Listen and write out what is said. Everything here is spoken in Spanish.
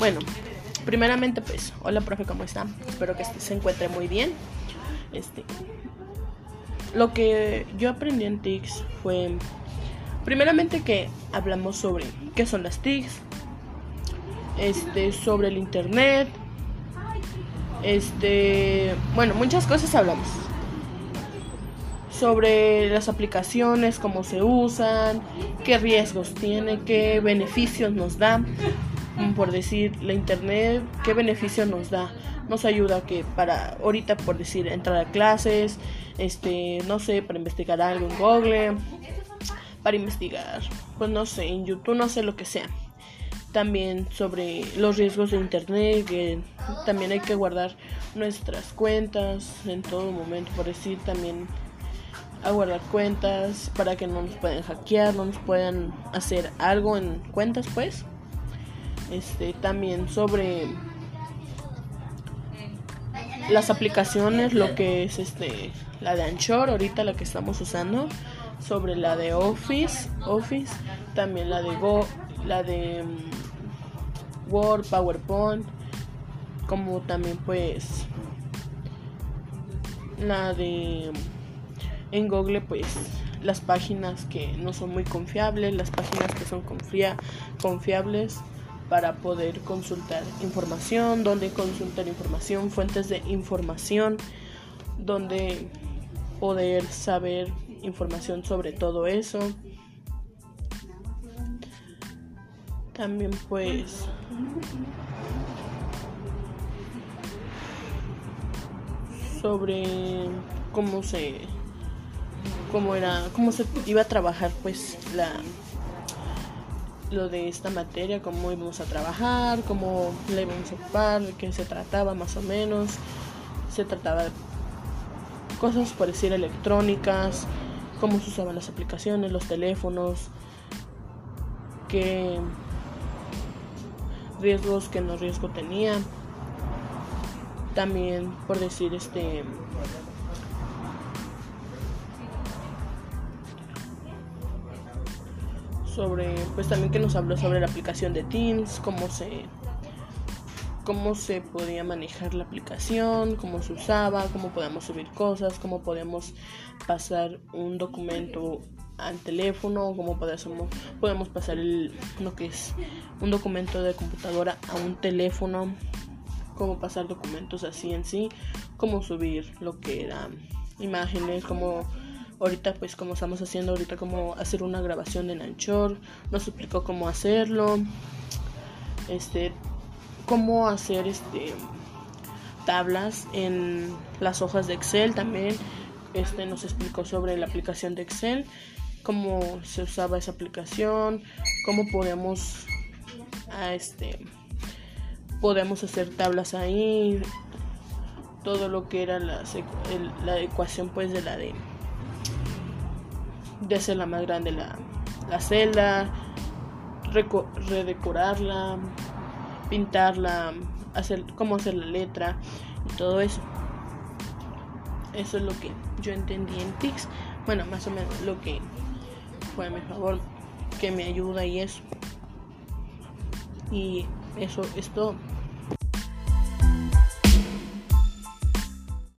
bueno, primeramente pues, hola profe, ¿cómo está? Espero que se encuentre muy bien. Este, lo que yo aprendí en TICS fue, primeramente que hablamos sobre qué son las TICS, este, sobre el internet, este, bueno, muchas cosas hablamos. Sobre las aplicaciones, cómo se usan, qué riesgos tiene, qué beneficios nos da. Por decir, la internet, qué beneficios nos da. Nos ayuda que para ahorita, por decir, entrar a clases, este, no sé, para investigar algo en Google, para investigar, pues no sé, en YouTube, no sé lo que sea también sobre los riesgos de internet, que también hay que guardar nuestras cuentas en todo momento, por decir también a guardar cuentas para que no nos puedan hackear, no nos puedan hacer algo en cuentas pues. Este también sobre las aplicaciones, lo que es este la de Anchor, ahorita la que estamos usando, sobre la de Office, Office, también la de Go, la de mm, Word, PowerPoint, como también pues la de en Google pues las páginas que no son muy confiables, las páginas que son confia confiables para poder consultar información, donde consultar información, fuentes de información, donde poder saber información sobre todo eso. También pues sobre cómo se cómo era cómo se iba a trabajar pues la lo de esta materia, cómo íbamos a trabajar, cómo la íbamos a ocupar, qué se trataba más o menos. Se trataba de cosas por decir electrónicas, cómo se usaban las aplicaciones, los teléfonos, qué riesgos que no riesgo tenía. También por decir este sobre pues también que nos habló sobre la aplicación de Teams, cómo se cómo se podía manejar la aplicación, cómo se usaba, cómo podíamos subir cosas, cómo podíamos pasar un documento al teléfono, cómo podemos, podemos pasar el, lo que es un documento de computadora a un teléfono, cómo pasar documentos así en sí, cómo subir lo que eran imágenes, cómo ahorita pues como estamos haciendo ahorita cómo hacer una grabación en Anchor, nos explicó cómo hacerlo, este, cómo hacer este tablas en las hojas de Excel también este nos explicó sobre la aplicación de Excel cómo se usaba esa aplicación, cómo podemos a este podemos hacer tablas ahí, todo lo que era la, la ecuación pues de la de de hacer la más grande la, la celda, redecorarla, pintarla, hacer cómo hacer la letra y todo eso. Eso es lo que yo entendí en TICS. Bueno, más o menos lo que fue mi favor, que me ayuda y eso. Y eso es todo.